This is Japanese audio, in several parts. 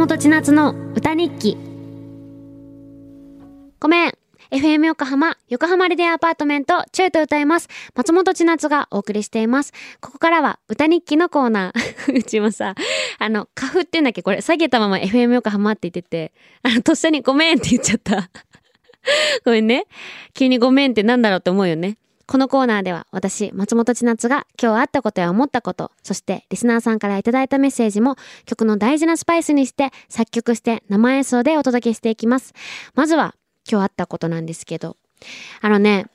本千夏の歌日記ごめん FM 横浜、横浜レディアアパートメント、チューと歌います。松本千夏がお送りしています。ここからは歌日記のコーナー。うちもさ、あの、花粉って言うんだっけ？これ、下げたまま FM 横浜って言ってて、あの、とっさにごめんって言っちゃった。ごめんね。急にごめんってなんだろうって思うよね。このコーナーでは私、松本千夏が今日あったことや思ったこと、そしてリスナーさんからいただいたメッセージも曲の大事なスパイスにして作曲して生演奏でお届けしていきます。まずは今日あったことなんですけど、あのね、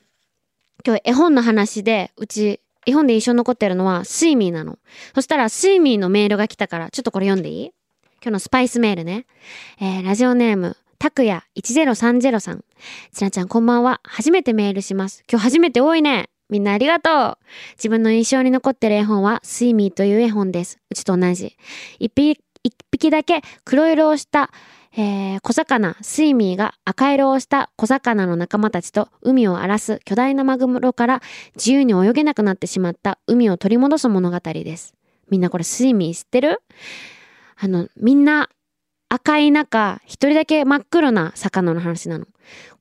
今日絵本の話で、うち絵本で印象に残ってるのはスイミーなの。そしたらスイミーのメールが来たから、ちょっとこれ読んでいい？今日のスパイスメールね。えー、ラジオネーム、たくや1030さん。ちなちゃんこんばんは。初めてメールします。今日初めて多いね。みんなありがとう。自分の印象に残ってる絵本は、スイミーという絵本です。うちと同じ。一匹、一匹だけ黒色をしたえー、小魚、スイミーが赤色をした小魚の仲間たちと海を荒らす巨大なマグロから自由に泳げなくなってしまった海を取り戻す物語です。みんなこれスイミー知ってる？あの、みんな赤い中、一人だけ真っ黒な魚の話なの。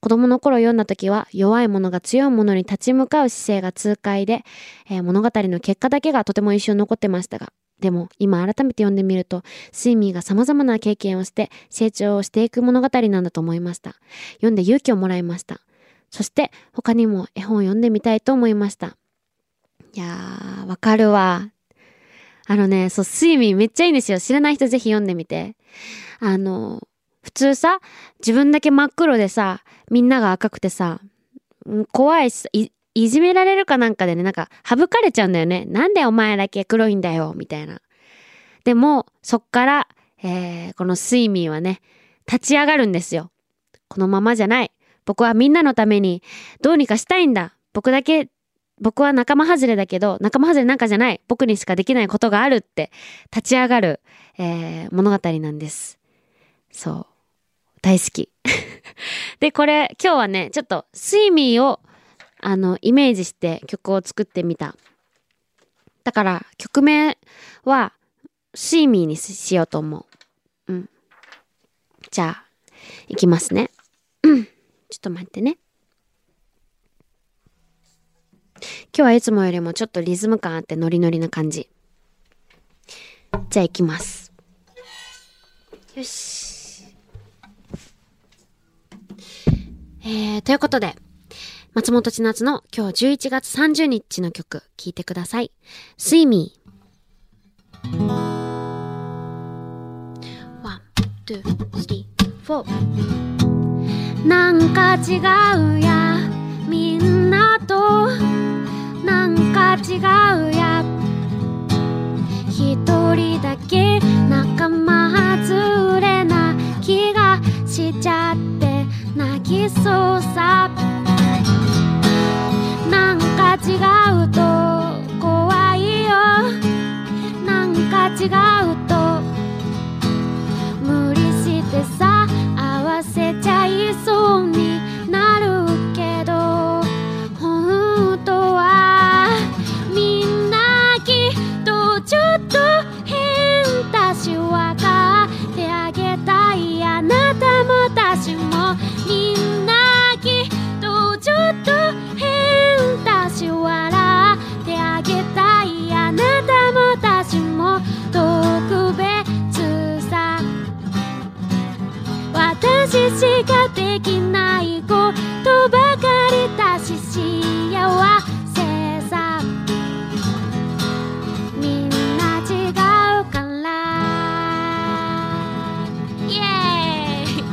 子供の頃読んだ時は弱い者が強い者に立ち向かう姿勢が痛快で、えー、物語の結果だけがとても印象に残ってましたが、でも今改めて読んでみると、スイミーが様々な経験をして成長をしていく物語なんだと思いました。読んで勇気をもらいました。そして他にも絵本を読んでみたいと思いました。いやー、わかるわ。あのね、そう、スイミーめっちゃいいんですよ。知らない人ぜひ読んでみて。あの、普通さ、自分だけ真っ黒でさ、みんなが赤くてさ、怖いし、いじめられるかなんかでね、なんか省かれちゃうんだよね。なんでお前だけ黒いんだよ、みたいな。でも、そっから、えー、このスイミーはね、立ち上がるんですよ。このままじゃない。僕はみんなのためにどうにかしたいんだ。僕だけ、僕は仲間外れだけど、仲間外れなんかじゃない。僕にしかできないことがあるって立ち上がる、えー、物語なんです。そう。大好き。で、これ、今日はね、ちょっとスイミーをあの、イメージして曲を作ってみた。だから、曲名は、スイミーにしようと思う。うん。じゃあ、いきますね。うん。ちょっと待ってね。今日はいつもよりもちょっとリズム感あってノリノリな感じ。じゃあ行きます。よし。えー、ということで、松本千夏の今日11月30日の曲聴いてください。スイミー。ワン、ツー、スリー、フォー。なんか違うや、みんなと。違うや。一人だけ仲間外れな気がしちゃって泣きそうさなんか。違うと怖いよなんか違うと私しかできないことばかりだし幸せさ。みんな違うから。イエーイ。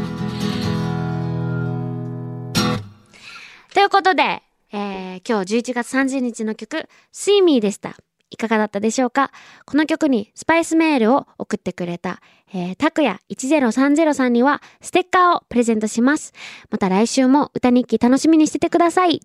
ということでえー、今日11月30日の曲、スイミーでした。いかがだったでしょうか？この曲にスパイスメールを送ってくれた、えー、たくや1030さんにはステッカーをプレゼントします。また来週も歌日記楽しみにしててください。